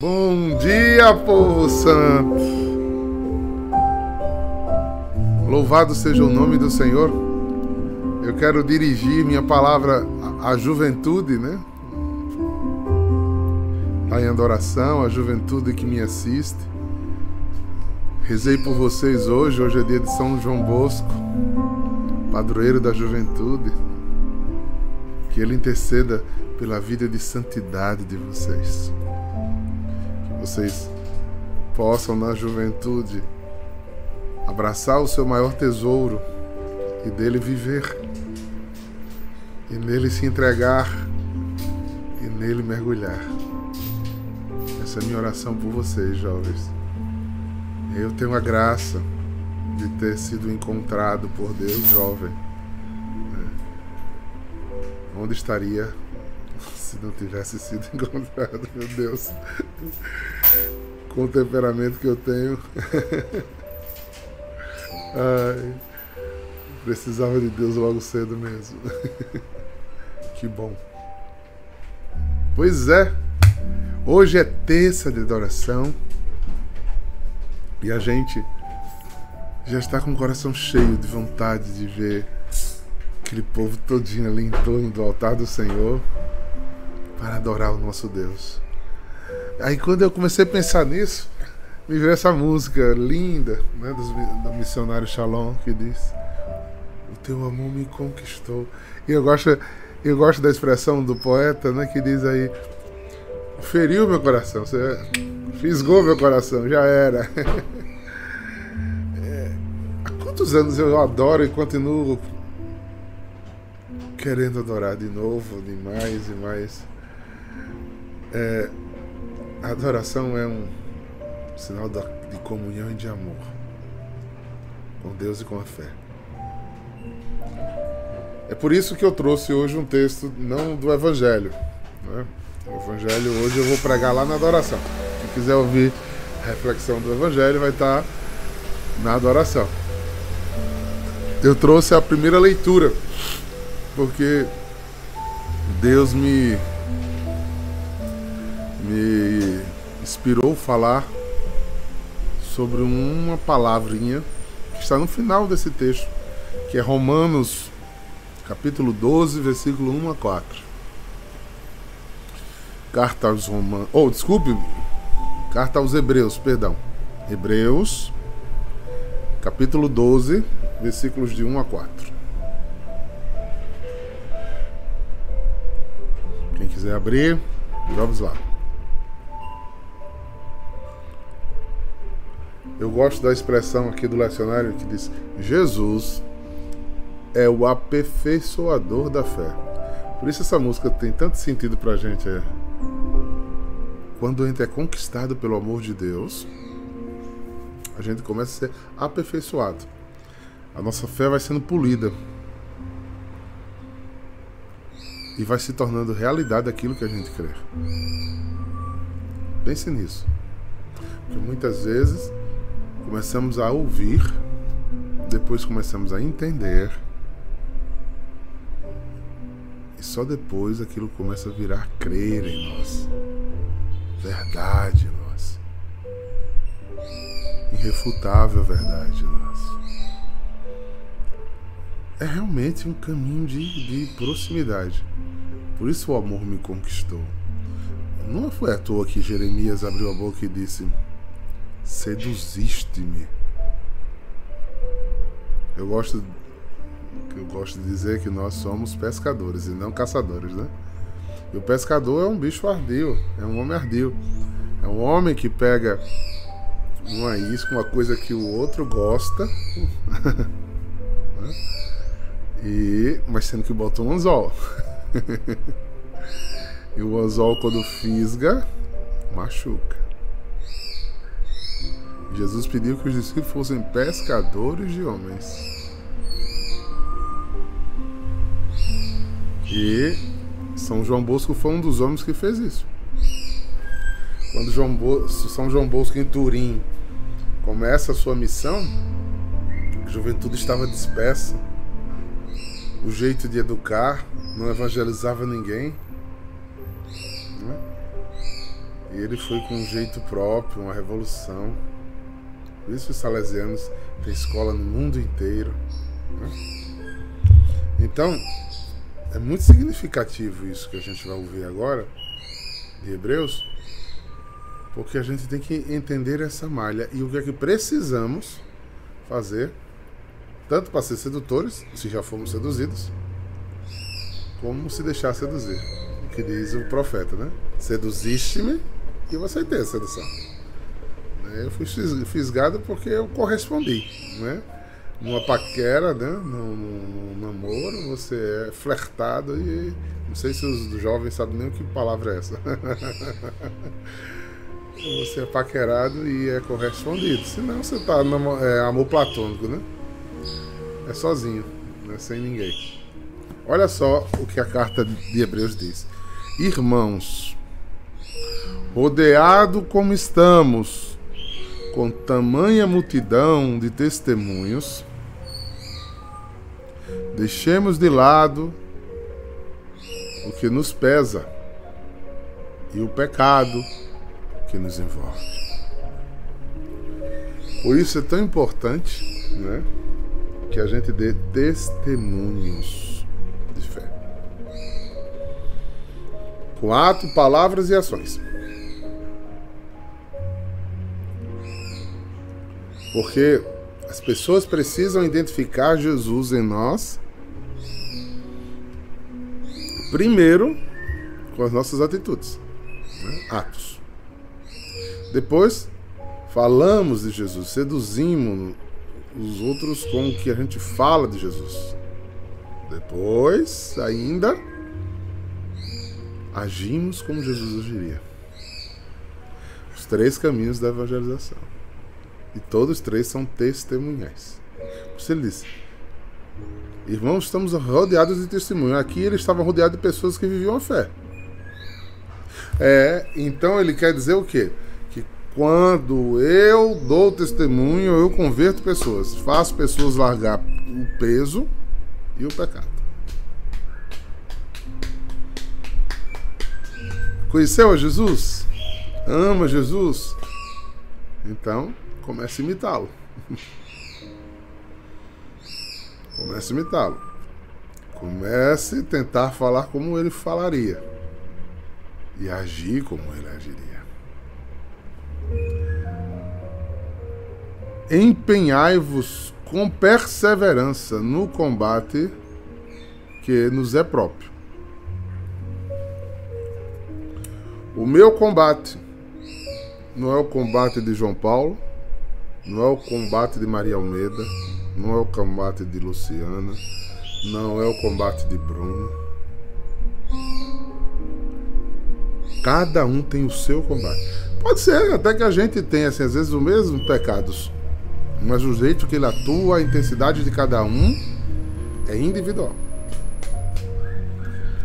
Bom dia, povo santo! Louvado seja o nome do Senhor. Eu quero dirigir minha palavra à juventude, né? Lá em adoração, a juventude que me assiste. Rezei por vocês hoje, hoje é dia de São João Bosco, padroeiro da juventude. Que ele interceda pela vida de santidade de vocês vocês possam na juventude abraçar o seu maior tesouro e dele viver, e nele se entregar e nele mergulhar. Essa é a minha oração por vocês, jovens. Eu tenho a graça de ter sido encontrado por Deus jovem. Onde estaria se não tivesse sido encontrado, meu Deus. Com o temperamento que eu tenho. Ai, precisava de Deus logo cedo mesmo. Que bom. Pois é, hoje é terça de adoração e a gente já está com o coração cheio de vontade de ver aquele povo todinho ali em torno do altar do Senhor para adorar o nosso Deus. Aí quando eu comecei a pensar nisso, me veio essa música linda né, do, do missionário Shalom que diz: O teu amor me conquistou. E eu gosto, eu gosto da expressão do poeta né, que diz aí: Feriu meu coração, você fisgou meu coração, já era. É, há quantos anos eu adoro e continuo querendo adorar de novo, de mais e mais. É, a adoração é um sinal de comunhão e de amor com Deus e com a fé. É por isso que eu trouxe hoje um texto não do Evangelho. Né? O Evangelho hoje eu vou pregar lá na adoração. Quem quiser ouvir a reflexão do Evangelho vai estar na adoração. Eu trouxe a primeira leitura porque Deus me me inspirou falar sobre uma palavrinha que está no final desse texto, que é Romanos, capítulo 12, versículo 1 a 4. Carta aos Romanos. Oh, desculpe. Carta aos Hebreus, perdão. Hebreus, capítulo 12, versículos de 1 a 4. Quem quiser abrir, vamos lá. Eu gosto da expressão aqui do lecionário que diz: Jesus é o aperfeiçoador da fé. Por isso essa música tem tanto sentido pra gente. É. Quando a gente é conquistado pelo amor de Deus, a gente começa a ser aperfeiçoado. A nossa fé vai sendo polida. E vai se tornando realidade aquilo que a gente crê. Pense nisso. Porque muitas vezes começamos a ouvir, depois começamos a entender, e só depois aquilo começa a virar crer em nós, verdade em nós, irrefutável verdade em nós. É realmente um caminho de, de proximidade. Por isso o amor me conquistou. Não foi à toa que Jeremias abriu a boca e disse: seduziste-me. Eu gosto eu gosto de dizer que nós somos pescadores e não caçadores, né? E o pescador é um bicho ardio, é um homem ardio. É um homem que pega uma isca, uma coisa que o outro gosta. Né? e mas sendo que botou um anzol. e o anzol quando fisga, machuca. Jesus pediu que os discípulos fossem pescadores de homens. E São João Bosco foi um dos homens que fez isso. Quando João Bosco, São João Bosco em Turim começa a sua missão, a juventude estava dispersa. O jeito de educar não evangelizava ninguém. Né? E ele foi com um jeito próprio, uma revolução. Por isso os salesianos têm escola no mundo inteiro. Né? Então, é muito significativo isso que a gente vai ouvir agora, de Hebreus, porque a gente tem que entender essa malha e o que é que precisamos fazer, tanto para ser sedutores, se já fomos seduzidos, como se deixar seduzir. O que diz o profeta, né? Seduziste-me e eu aceitei a sedução. Eu fui fisgado porque eu correspondi, né? Numa paquera, né? Num namoro, você é flertado e não sei se os jovens sabem nem o que palavra é essa. você é paquerado e é correspondido. Senão você tá no é, amor platônico, né? É sozinho, né? sem ninguém. Olha só o que a carta de Hebreus diz. Irmãos, rodeado como estamos, com tamanha multidão de testemunhos, deixemos de lado o que nos pesa e o pecado que nos envolve. Por isso é tão importante né, que a gente dê testemunhos de fé. Com ato, palavras e ações. Porque as pessoas precisam identificar Jesus em nós, primeiro com as nossas atitudes, né? atos. Depois, falamos de Jesus, seduzimos os outros com o que a gente fala de Jesus. Depois, ainda, agimos como Jesus agiria. Os três caminhos da evangelização. E todos três são testemunhais. Você disse, irmãos, estamos rodeados de testemunhos. Aqui ele estava rodeado de pessoas que viviam a fé. É, então ele quer dizer o quê? Que quando eu dou testemunho, eu converto pessoas, faço pessoas largar o peso e o pecado. Conheceu a Jesus? Ama Jesus? Então, comece a imitá-lo. comece a imitá-lo. Comece a tentar falar como ele falaria e agir como ele agiria. Empenhai-vos com perseverança no combate que nos é próprio. O meu combate não é o combate de João Paulo, não é o combate de Maria Almeida, não é o combate de Luciana, não é o combate de Bruno. Cada um tem o seu combate. Pode ser até que a gente tenha, assim, às vezes, os mesmos pecados, mas o jeito que ele atua, a intensidade de cada um é individual.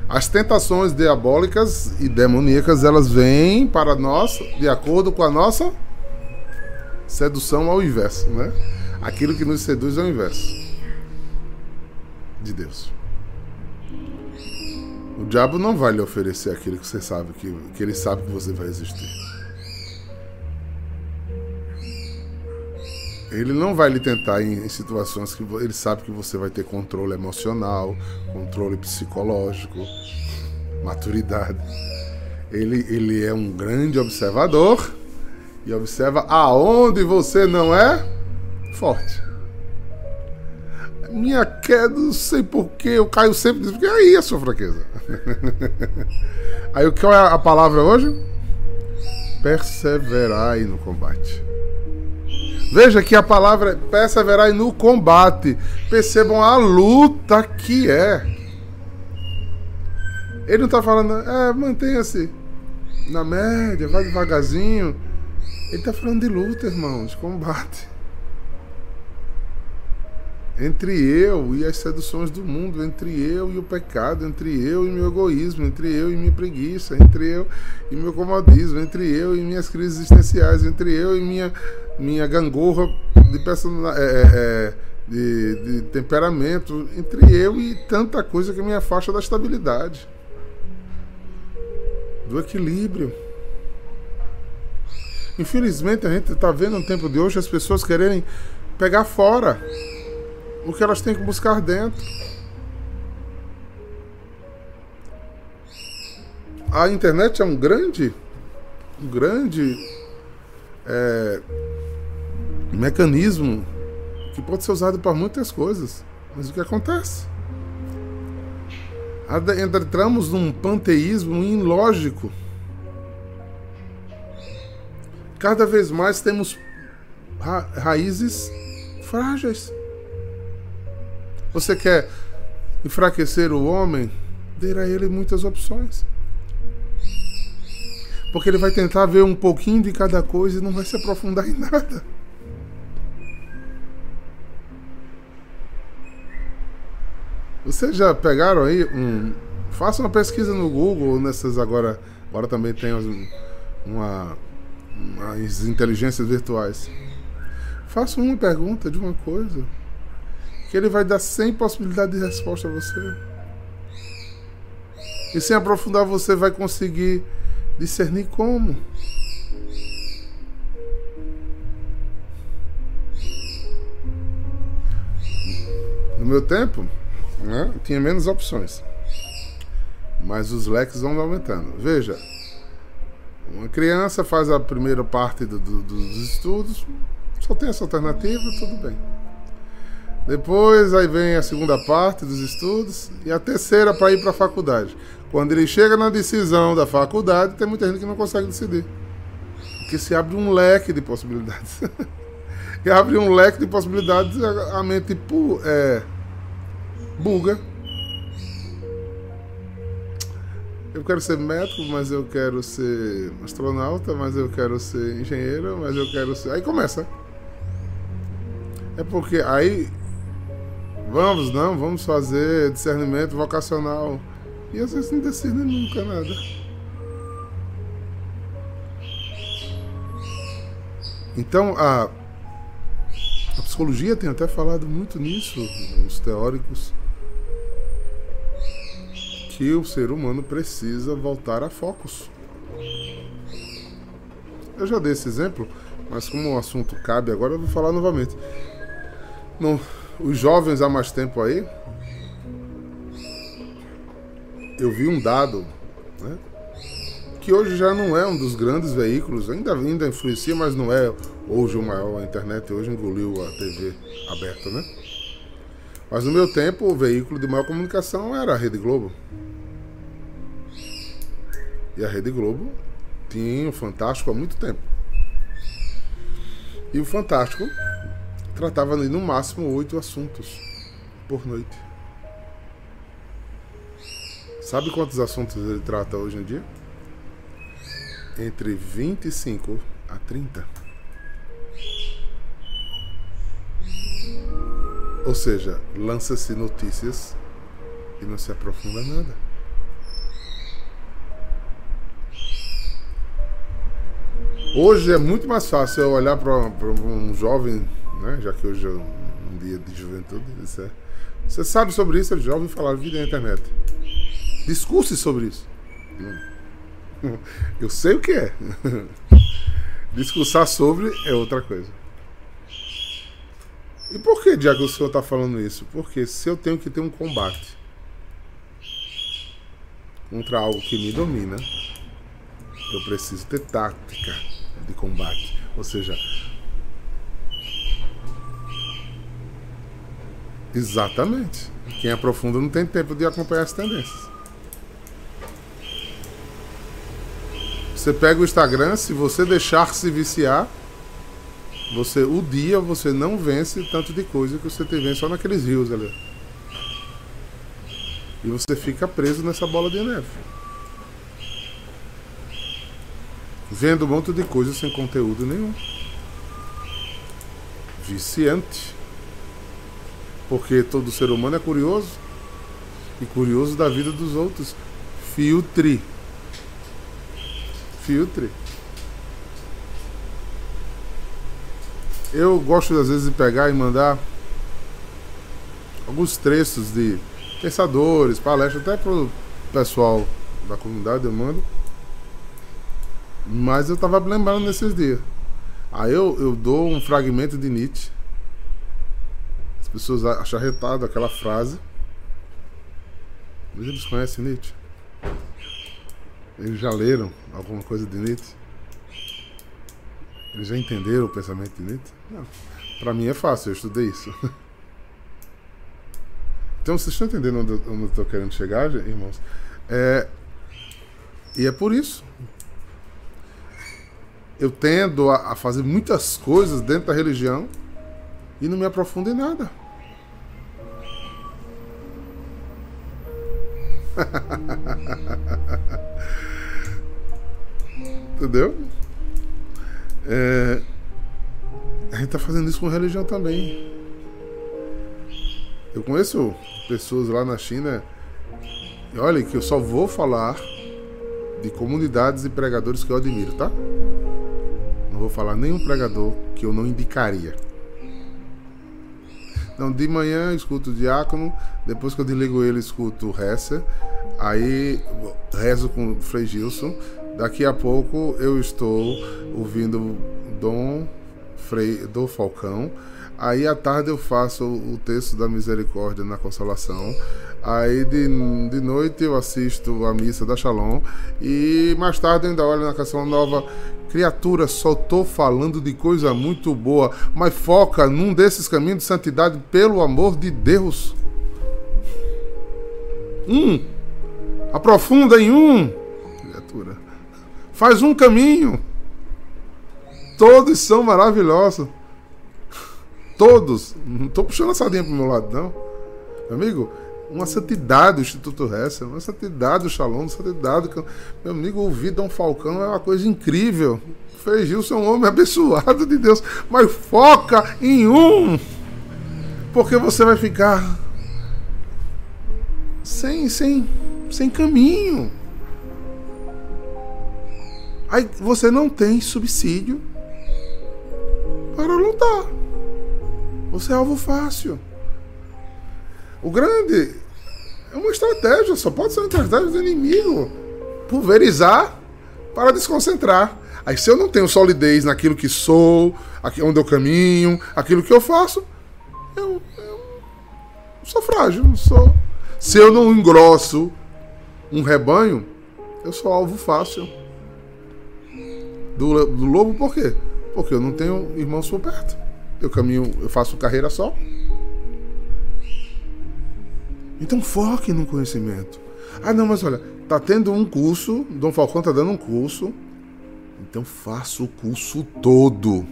As tentações diabólicas e demoníacas, elas vêm para nós de acordo com a nossa Sedução ao inverso, né? Aquilo que nos seduz é o inverso de Deus. O diabo não vai lhe oferecer aquilo que você sabe que, que ele sabe que você vai existir. Ele não vai lhe tentar em, em, situações que ele sabe que você vai ter controle emocional, controle psicológico, maturidade. Ele, ele é um grande observador e observa aonde você não é forte. Minha queda, não sei porquê, eu caio sempre. Porque aí é a sua fraqueza. aí o que é a palavra hoje? Perseverai no combate. Veja que a palavra é perseverai no combate. Percebam a luta que é. Ele não está falando, é, mantenha-se na média, vai devagarzinho. Ele está falando de luta, irmãos, de combate. Entre eu e as seduções do mundo, entre eu e o pecado, entre eu e meu egoísmo, entre eu e minha preguiça, entre eu e meu comodismo, entre eu e minhas crises existenciais, entre eu e minha, minha gangorra de. É, é, é, de, de temperamento, entre eu e tanta coisa que me afasta da estabilidade, do equilíbrio. Infelizmente, a gente está vendo no tempo de hoje as pessoas quererem pegar fora o que elas têm que buscar dentro. A internet é um grande, um grande é, mecanismo que pode ser usado para muitas coisas. Mas o que acontece? Entramos num panteísmo ilógico. Cada vez mais temos ra raízes frágeis. Você quer enfraquecer o homem? Dê a ele muitas opções. Porque ele vai tentar ver um pouquinho de cada coisa e não vai se aprofundar em nada. Vocês já pegaram aí um. Faça uma pesquisa no Google, nessas agora. Agora também tem uma, umas inteligências virtuais. Faça uma pergunta de uma coisa. Que ele vai dar 100 possibilidades de resposta a você. E sem aprofundar, você vai conseguir discernir como. No meu tempo, né, tinha menos opções. Mas os leques vão aumentando. Veja, uma criança faz a primeira parte do, do, dos estudos, só tem essa alternativa, tudo bem. Depois aí vem a segunda parte dos estudos e a terceira para ir para a faculdade. Quando ele chega na decisão da faculdade, tem muita gente que não consegue decidir. Porque se abre um leque de possibilidades. e abre um leque de possibilidades, a mente é, buga. Eu quero ser médico, mas eu quero ser astronauta, mas eu quero ser engenheiro, mas eu quero ser. Aí começa. É porque aí. Vamos, não, vamos fazer discernimento vocacional. E às vezes não decide nunca nada. Então a, a psicologia tem até falado muito nisso, os teóricos que o ser humano precisa voltar a focos. Eu já dei esse exemplo, mas como o assunto cabe agora, eu vou falar novamente. No, os jovens há mais tempo aí, eu vi um dado, né, que hoje já não é um dos grandes veículos, ainda, ainda influencia, mas não é hoje o maior. A internet hoje engoliu a TV aberta, né? Mas no meu tempo, o veículo de maior comunicação era a Rede Globo. E a Rede Globo tinha o Fantástico há muito tempo. E o Fantástico tratava no máximo oito assuntos por noite. Sabe quantos assuntos ele trata hoje em dia? Entre 25 a 30. Ou seja, lança-se notícias e não se aprofunda nada. Hoje é muito mais fácil eu olhar para um jovem, né, já que hoje é um dia de juventude, é, você sabe sobre isso, ele já ouviu falar vida na internet. Discurse sobre isso. Eu sei o que é. Discursar sobre é outra coisa. E por que, Diago, o senhor está falando isso? Porque se eu tenho que ter um combate contra algo que me domina, eu preciso ter tática de combate. Ou seja, exatamente. Quem aprofunda não tem tempo de acompanhar as tendências. Você pega o Instagram, se você deixar se viciar, você o dia você não vence tanto de coisa que você tem vence só naqueles rios ali. E você fica preso nessa bola de neve. vendo um monte de coisa sem conteúdo nenhum. Viciante. Porque todo ser humano é curioso. E curioso da vida dos outros. Filtre. Filtre. Eu gosto às vezes de pegar e mandar alguns trechos de pensadores, palestras, até para o pessoal da comunidade eu mando Mas eu tava lembrando nesses dias. Aí eu, eu dou um fragmento de Nietzsche. As pessoas acham arretado aquela frase. Mas eles conhecem Nietzsche? Eles já leram alguma coisa de Nietzsche? Eles já entenderam o pensamento de Nietzsche? Não. Para mim é fácil, eu estudei isso. Então vocês estão entendendo onde, eu estou querendo chegar, irmãos? É, e é por isso. Eu tendo a, a fazer muitas coisas dentro da religião e não me aprofundo em nada. Entendeu? É, a gente está fazendo isso com religião também. Eu conheço pessoas lá na China. E olha que eu só vou falar de comunidades e pregadores que eu admiro, tá? Não vou falar nenhum pregador que eu não indicaria. Então, de manhã eu escuto o diácono, depois que eu desligo ele, escuto o Hesser, aí rezo com o Frei Gilson. Daqui a pouco eu estou ouvindo Dom Frei do Falcão. Aí à tarde eu faço o texto da misericórdia na consolação. Aí de, de noite eu assisto a missa da Shalom. E mais tarde eu ainda olho na canção nova. Criatura, só tô falando de coisa muito boa, mas foca num desses caminhos de santidade, pelo amor de Deus. Um. Aprofunda em um. Faz um caminho. Todos são maravilhosos. Todos. Não estou puxando a sardinha pro meu lado, não. Amigo, uma santidade do Instituto Hessel, uma santidade do Shalom, uma santidade. Meu amigo, ouvir Dom Falcão é uma coisa incrível. Frei Gilson é um homem abençoado de Deus, mas foca em um, porque você vai ficar sem, sem, sem caminho. Aí você não tem subsídio para lutar. Você é alvo fácil. O grande é uma estratégia, só pode ser uma estratégia do inimigo. Pulverizar para desconcentrar. Aí se eu não tenho solidez naquilo que sou, onde eu caminho, aquilo que eu faço, eu, eu sou frágil. Sou. Se eu não engrosso um rebanho, eu sou alvo fácil. Do, do lobo por quê? Porque eu não tenho irmãos por perto eu caminho, eu faço carreira só. Então foque no conhecimento. Ah, não, mas olha, tá tendo um curso, Dom Falcão tá dando um curso. Então faça o curso todo.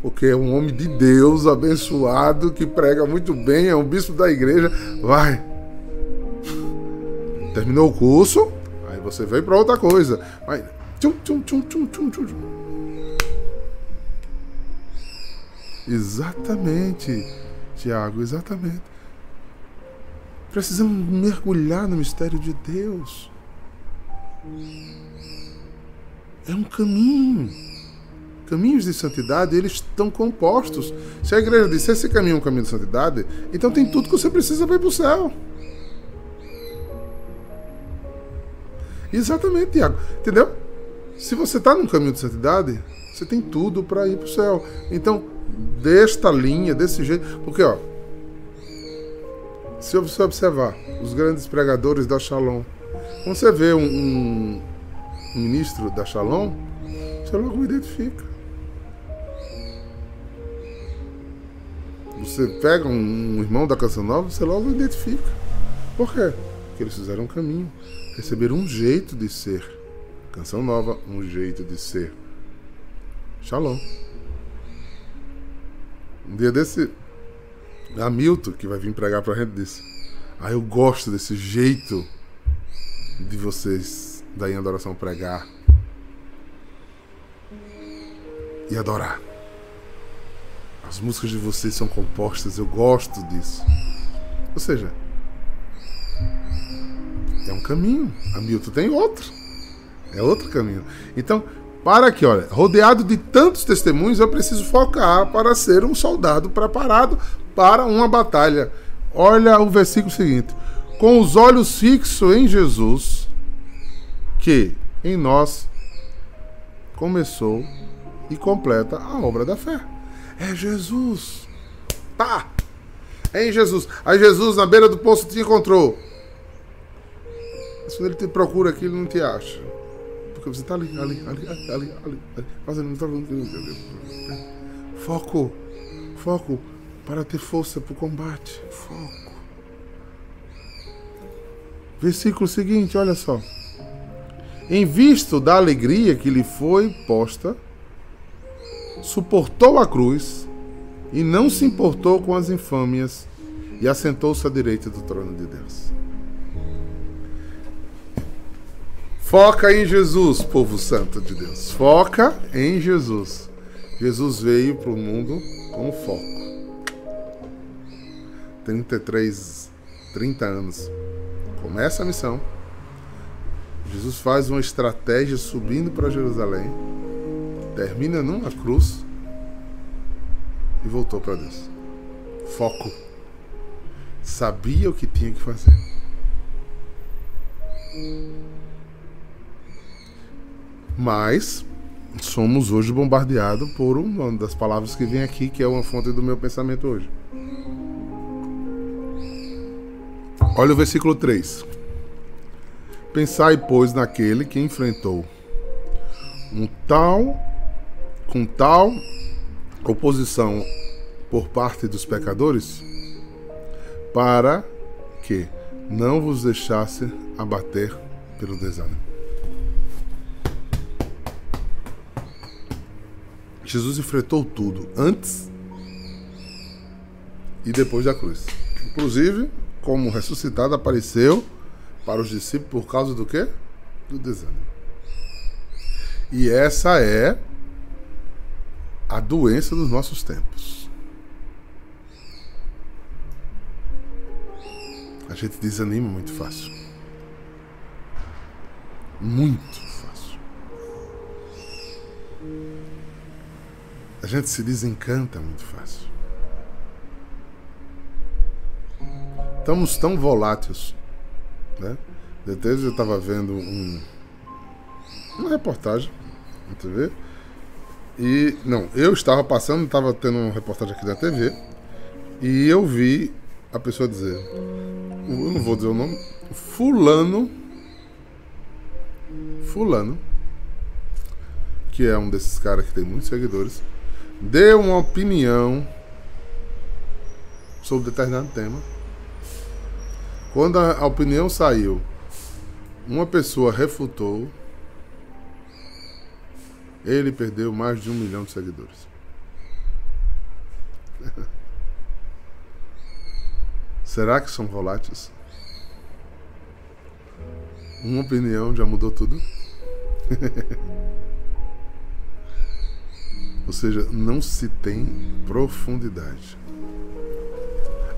Porque é um homem de Deus abençoado que prega muito bem, é um bispo da igreja. Vai. Terminou o curso, aí você vem para outra coisa. Vai. Tchum, tchum, tchum, tchum, tchum, tchum. Exatamente, Tiago, exatamente. Precisamos mergulhar no mistério de Deus. É um caminho. Caminhos de santidade, eles estão compostos. Se a igreja disse esse caminho é um caminho de santidade, então tem tudo que você precisa para ir para o céu. Exatamente, Tiago. Entendeu? Se você está num caminho de santidade, você tem tudo para ir para o céu. Então, desta linha, desse jeito. Porque, ó, se você observar os grandes pregadores da Shalom, quando você vê um, um, ministro da Shalom, você logo identifica. Você pega um, um irmão da Canção Nova, você logo identifica. Por quê? Porque eles fizeram um caminho, receberam um jeito de ser. Canção Nova, um jeito de ser. Shalom. Um dia desse, Hamilton, que vai vir pregar pra gente, disse: Ah, eu gosto desse jeito de vocês daí em adoração pregar e adorar. As músicas de vocês são compostas, eu gosto disso. Ou seja, é um caminho. Hamilton tem outro. É outro caminho. Então, para que, olha, rodeado de tantos testemunhos, eu preciso focar para ser um soldado preparado para uma batalha. Olha o versículo seguinte: com os olhos fixos em Jesus, que em nós começou e completa a obra da fé. É Jesus. Tá. É em Jesus. Aí Jesus, na beira do poço, te encontrou. Quando ele te procura aqui, ele não te acha. Você está ali, ali, ali, ali, ali, ali, fazendo. Foco. Foco para ter força para o combate. Foco. Versículo seguinte, olha só. Em visto da alegria que lhe foi posta, suportou a cruz e não se importou com as infâmias e assentou-se à direita do trono de Deus. Foca em Jesus, povo santo de Deus. Foca em Jesus. Jesus veio para o mundo com foco. 33, 30 anos. Começa a missão. Jesus faz uma estratégia subindo para Jerusalém, termina numa cruz e voltou para Deus. Foco. Sabia o que tinha que fazer. Mas somos hoje bombardeados por uma das palavras que vem aqui, que é uma fonte do meu pensamento hoje. Olha o versículo 3. Pensai, pois, naquele que enfrentou um tal, com tal oposição por parte dos pecadores, para que não vos deixasse abater pelo desânimo. Jesus enfrentou tudo antes e depois da cruz. Inclusive, como ressuscitado, apareceu para os discípulos por causa do quê? Do desânimo. E essa é a doença dos nossos tempos. A gente desanima muito fácil. Muito A gente se desencanta muito fácil. Estamos tão voláteis né? Depois eu estava vendo um, uma reportagem na TV. E, não, eu estava passando, estava tendo uma reportagem aqui da TV. E eu vi a pessoa dizer: Eu não vou dizer o nome. Fulano. Fulano. Que é um desses caras que tem muitos seguidores. Deu uma opinião sobre determinado tema quando a opinião saiu, uma pessoa refutou, ele perdeu mais de um milhão de seguidores. Será que são voláteis? Uma opinião já mudou tudo? Ou seja, não se tem profundidade.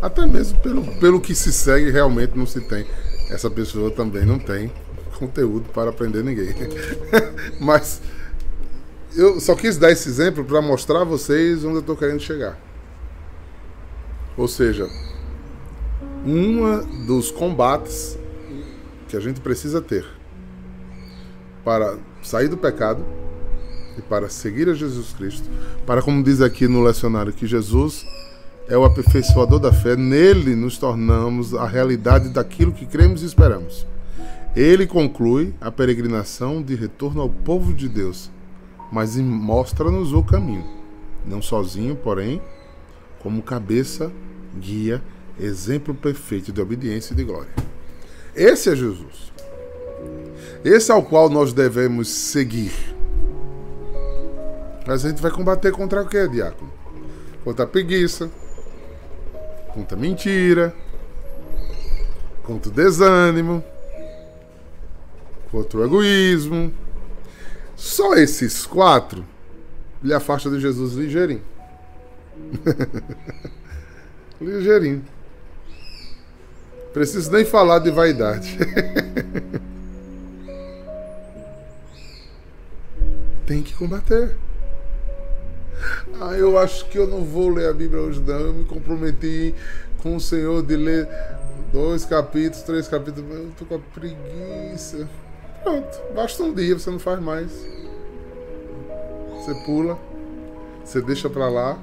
Até mesmo pelo, pelo que se segue, realmente não se tem. Essa pessoa também não tem conteúdo para aprender ninguém. Mas eu só quis dar esse exemplo para mostrar a vocês onde eu estou querendo chegar. Ou seja, um dos combates que a gente precisa ter para sair do pecado e para seguir a Jesus Cristo, para como diz aqui no lecionário que Jesus é o aperfeiçoador da fé, nele nos tornamos a realidade daquilo que cremos e esperamos. Ele conclui a peregrinação de retorno ao povo de Deus, mas mostra-nos o caminho, não sozinho, porém, como cabeça, guia, exemplo perfeito de obediência e de glória. Esse é Jesus. Esse é o qual nós devemos seguir. Mas a gente vai combater contra o que, diácono? Contra a preguiça, conta mentira, conta o desânimo, contra o egoísmo. Só esses quatro lhe afasta de Jesus ligeirinho. ligeirinho. Preciso nem falar de vaidade. Tem que combater. Ah, eu acho que eu não vou ler a Bíblia hoje, não. Eu me comprometi com o Senhor de ler dois capítulos, três capítulos. Eu tô com a preguiça. Pronto, basta um dia, você não faz mais. Você pula, você deixa pra lá.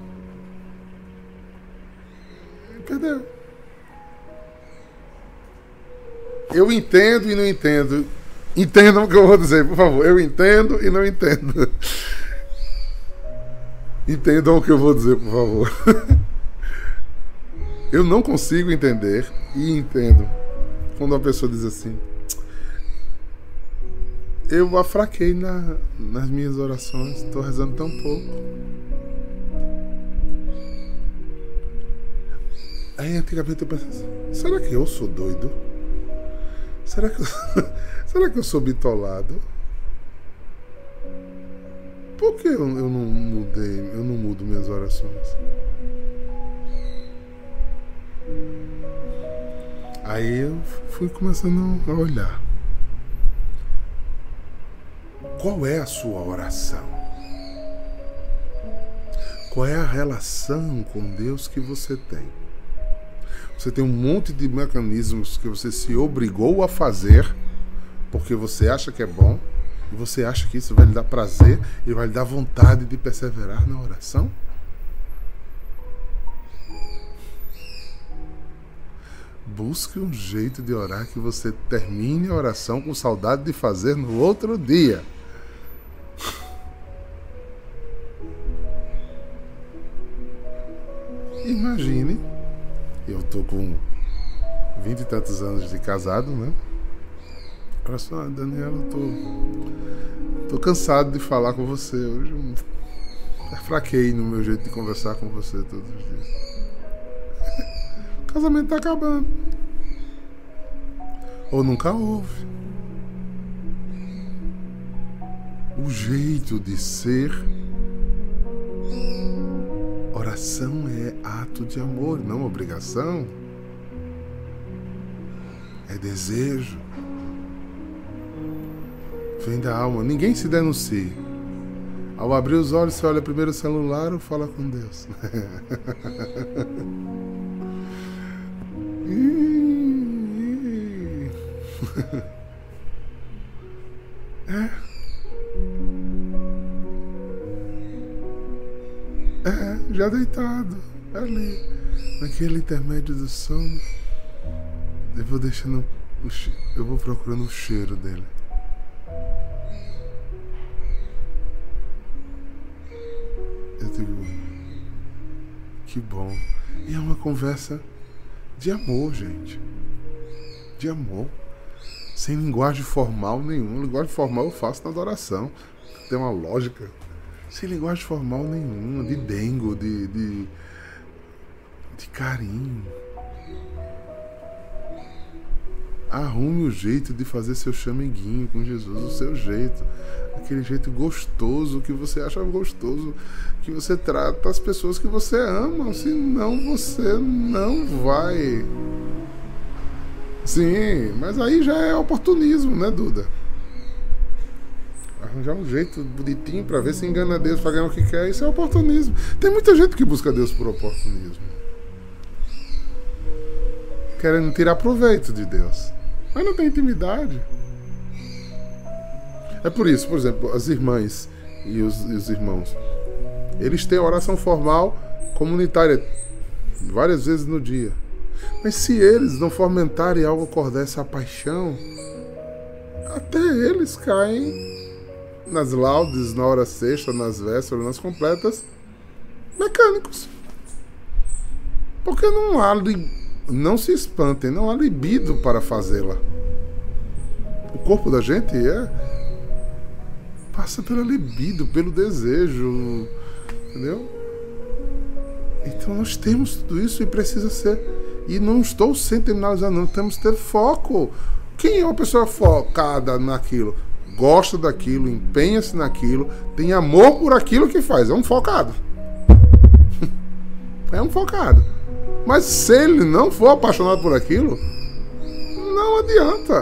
Entendeu? Eu entendo e não entendo. Entendam o que eu vou dizer, por favor. Eu entendo e não entendo. Entendam o que eu vou dizer, por favor. Eu não consigo entender e entendo quando uma pessoa diz assim: Eu afraquei na, nas minhas orações, estou rezando tão pouco. Aí antigamente eu pensava assim, será que eu sou doido? Será que eu, será que eu sou bitolado? Por que eu, eu não mudei, eu não mudo minhas orações? Aí eu fui começando a olhar. Qual é a sua oração? Qual é a relação com Deus que você tem? Você tem um monte de mecanismos que você se obrigou a fazer porque você acha que é bom e você acha que isso vai lhe dar prazer e vai lhe dar vontade de perseverar na oração? Busque um jeito de orar que você termine a oração com saudade de fazer no outro dia. Imagine, eu tô com vinte e tantos anos de casado, né? Olha só, Daniela, eu tô, tô cansado de falar com você hoje. Eu fraquei no meu jeito de conversar com você todos os dias. O casamento tá acabando. Ou nunca houve. O jeito de ser. Oração é ato de amor, não obrigação. É desejo. Vem da alma. Ninguém se denuncia. Ao abrir os olhos, você olha primeiro o celular ou fala com Deus. é. É, já deitado, ali, naquele intermédio do sono. Eu vou deixando. Eu vou procurando o cheiro dele. Que bom. E é uma conversa de amor, gente. De amor. Sem linguagem formal nenhuma. Linguagem formal eu faço na adoração. Tem uma lógica. Sem linguagem formal nenhuma. De dengo, de, de, de carinho. Arrume o jeito de fazer seu chameguinho com Jesus, o seu jeito. Aquele jeito gostoso que você acha gostoso, que você trata as pessoas que você ama, senão você não vai. Sim, mas aí já é oportunismo, né, Duda? Arranjar um jeito bonitinho para ver se engana Deus para ganhar o que quer, isso é oportunismo. Tem muita gente que busca Deus por oportunismo. Querendo tirar proveito de Deus. Mas não tem intimidade. É por isso, por exemplo, as irmãs e os, e os irmãos, eles têm oração formal comunitária várias vezes no dia. Mas se eles não fomentarem algo acordar essa paixão, até eles caem nas laudes, na hora sexta, nas vésperas, nas completas, mecânicos. Porque não há não se espantem, não há libido para fazê-la. O corpo da gente é passa pela libido, pelo desejo, entendeu? Então nós temos tudo isso e precisa ser. E não estou terminalizar, não. Temos que ter foco. Quem é uma pessoa focada naquilo? Gosta daquilo, empenha-se naquilo, tem amor por aquilo que faz. É um focado. é um focado. Mas se ele não for apaixonado por aquilo, não adianta.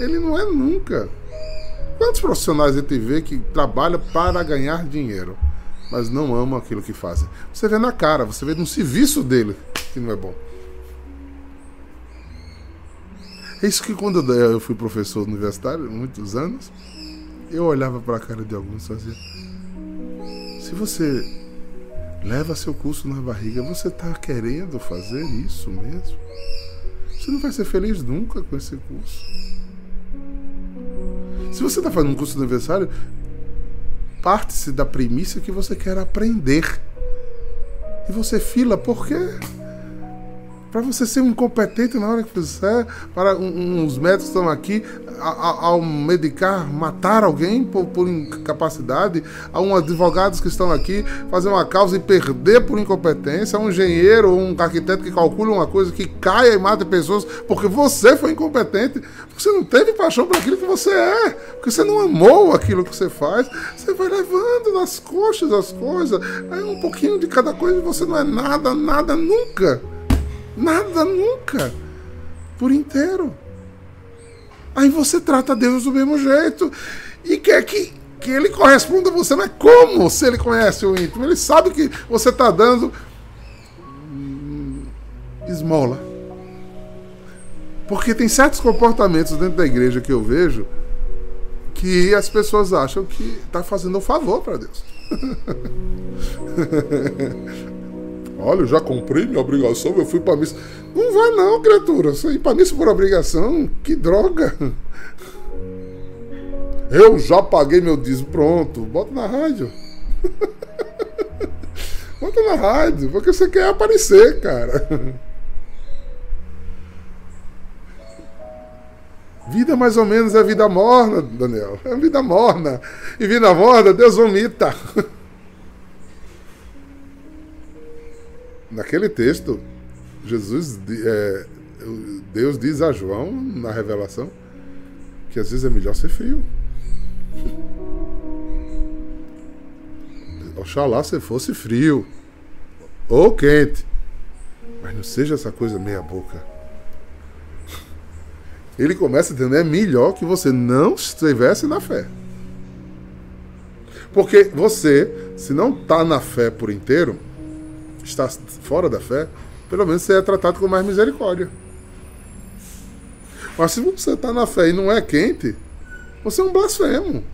Ele não é nunca. Quantos profissionais a gente vê que trabalham para ganhar dinheiro, mas não amam aquilo que fazem? Você vê na cara, você vê no serviço dele que não é bom. É isso que quando eu fui professor universitário, muitos anos, eu olhava para a cara de alguns e fazia. Se você leva seu curso na barriga, você está querendo fazer isso mesmo? Você não vai ser feliz nunca com esse curso. Se você está fazendo um curso de aniversário, parte-se da premissa que você quer aprender. E você fila por quê? Para você ser um incompetente na hora que fizer, para uns médicos estão aqui, ao medicar, matar alguém por, por, incapacidade, a um advogados que estão aqui fazer uma causa e perder por incompetência, a um engenheiro ou um arquiteto que calcula uma coisa que caia e mata pessoas porque você foi incompetente, você não teve paixão por aquilo que você é, porque você não amou aquilo que você faz, você vai levando nas coxas as coisas, é um pouquinho de cada coisa você não é nada, nada, nunca. Nada nunca. Por inteiro. Aí você trata Deus do mesmo jeito. E quer que, que ele corresponda a você. Mas como se ele conhece o íntimo? Ele sabe que você está dando esmola. Porque tem certos comportamentos dentro da igreja que eu vejo que as pessoas acham que está fazendo um favor para Deus. Olha, eu já cumpri minha obrigação, eu fui pra missa. Não vai não, criatura. Você ir pra missa por obrigação? Que droga. Eu já paguei meu dízimo. Pronto, bota na rádio. bota na rádio, porque você quer aparecer, cara. Vida mais ou menos é vida morna, Daniel. É vida morna. E vida morna, Deus vomita. naquele texto, Jesus, é, Deus diz a João na revelação que às vezes é melhor ser frio. Oxalá se fosse frio ou quente, mas não seja essa coisa meia boca. Ele começa a entender é melhor que você não estivesse na fé. Porque você, se não está na fé por inteiro, está fora da fé, pelo menos você é tratado com mais misericórdia. Mas se você está na fé e não é quente, você é um blasfemo.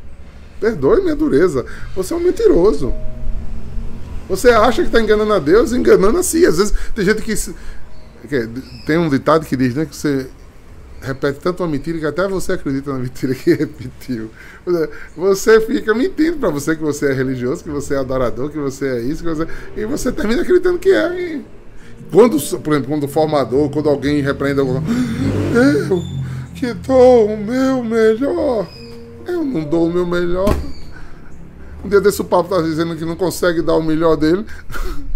Perdoe minha dureza. Você é um mentiroso. Você acha que está enganando a Deus, enganando a si. Às vezes tem gente que. Tem um ditado que diz né, que você repete tanto uma mentira que até você acredita na mentira que repetiu. Você fica mentindo para você que você é religioso, que você é adorador, que você é isso, você... e você termina acreditando que é. E quando, por exemplo, quando o formador, quando alguém repreende alguma eu que dou o meu melhor, eu não dou o meu melhor. Um dia desse o papo tá dizendo que não consegue dar o melhor dele.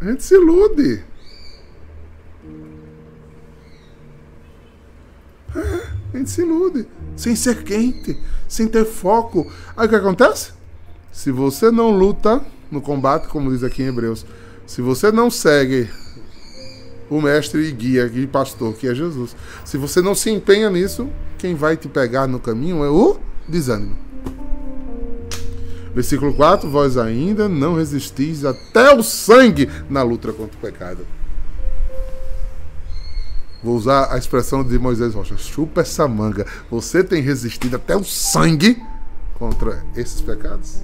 A gente se ilude. Gente se ilude, sem ser quente, sem ter foco. Aí o que acontece? Se você não luta no combate, como diz aqui em Hebreus, se você não segue o mestre e guia e pastor, que é Jesus, se você não se empenha nisso, quem vai te pegar no caminho é o desânimo. Versículo 4: Vós ainda não resistis até o sangue na luta contra o pecado. Vou usar a expressão de Moisés Rocha: chupa essa manga. Você tem resistido até o sangue contra esses pecados?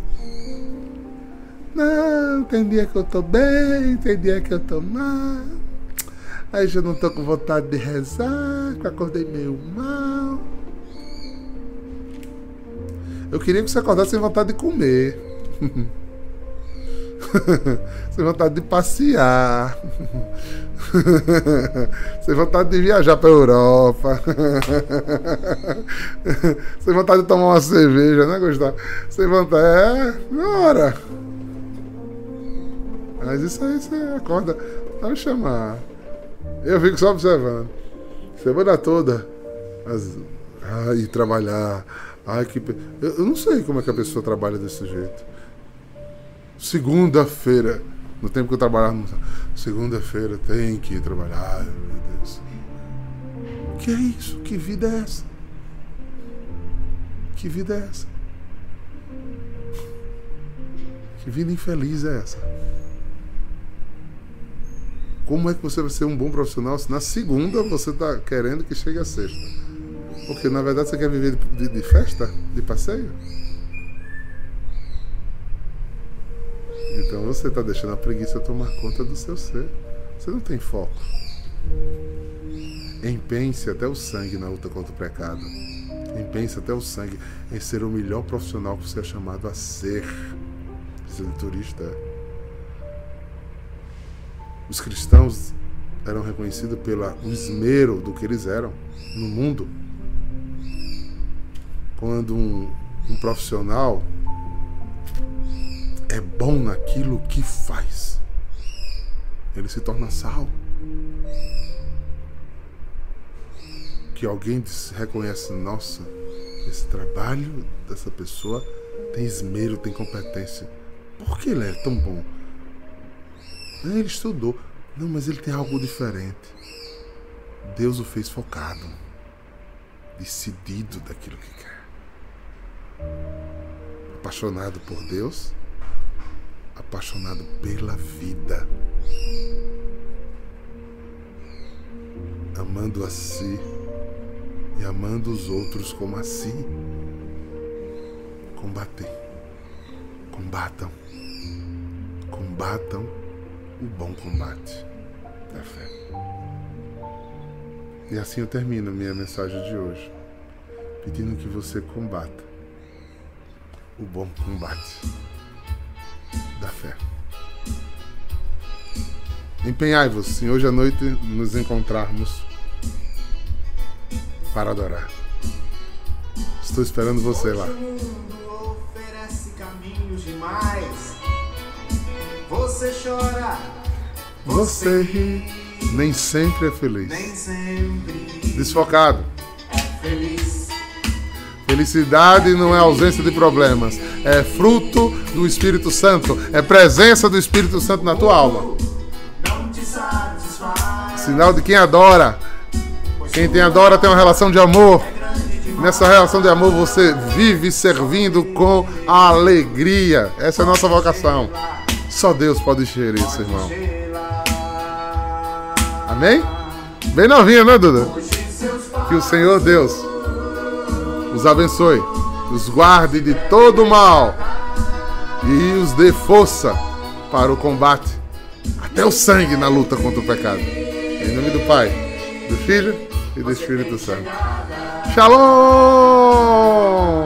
Não, tem dia que eu tô bem, tem dia que eu tô mal. Aí já não tô com vontade de rezar, que acordei meio mal. Eu queria que você acordasse sem vontade de comer. sem vontade de passear. Sem vontade de viajar para Europa. Sem vontade de tomar uma cerveja, né, Gustavo? Sem vontade. É, na hora. Mas isso aí você acorda. Vai chamar. Eu fico só observando. Semana toda. As... Ai, trabalhar. Ai, que. Eu não sei como é que a pessoa trabalha desse jeito. Segunda-feira no tempo que eu trabalhava, segunda-feira tem que trabalhar. Meu Deus. Que é isso? Que vida é essa? Que vida é essa? Que vida infeliz é essa? Como é que você vai ser um bom profissional se na segunda você está querendo que chegue a sexta? Porque na verdade você quer viver de, de, de festa? De passeio? Você está deixando a preguiça tomar conta do seu ser. Você não tem foco. Empenhe-se até o sangue na luta contra o pecado. Empenhe-se até o sangue em ser o melhor profissional que você é chamado a ser. Sendo turista. Os cristãos eram reconhecidos pelo esmero do que eles eram no mundo. Quando um, um profissional é bom naquilo que faz, ele se torna sal. Que alguém reconhece, nossa, esse trabalho dessa pessoa tem esmero, tem competência. Por que ele é tão bom? Ele estudou. Não, mas ele tem algo diferente. Deus o fez focado, decidido daquilo que quer. Apaixonado por Deus, apaixonado pela vida. Amando a si e amando os outros como a si. Combatem. Combatam. Combatam o bom combate da fé. E assim eu termino minha mensagem de hoje, pedindo que você combata o bom combate da fé. Empenhai-vos em hoje à noite nos encontrarmos para adorar. Estou esperando você lá. Você chora, você ri, nem sempre é feliz. Nem sempre Desfocado. É feliz. Felicidade não é ausência de problemas, é fruto do Espírito Santo, é presença do Espírito Santo na tua alma. Sinal de quem adora. Quem tem adora tem uma relação de amor. Nessa relação de amor você vive servindo com alegria. Essa é a nossa vocação. Só Deus pode encher isso, irmão. Amém? Bem novinha, né, Duda? Que o Senhor Deus os abençoe, os guarde de todo mal e os dê força para o combate, até o sangue na luta contra o pecado. Em nome do Pai, do Filho e do Espírito Santo. Shalom!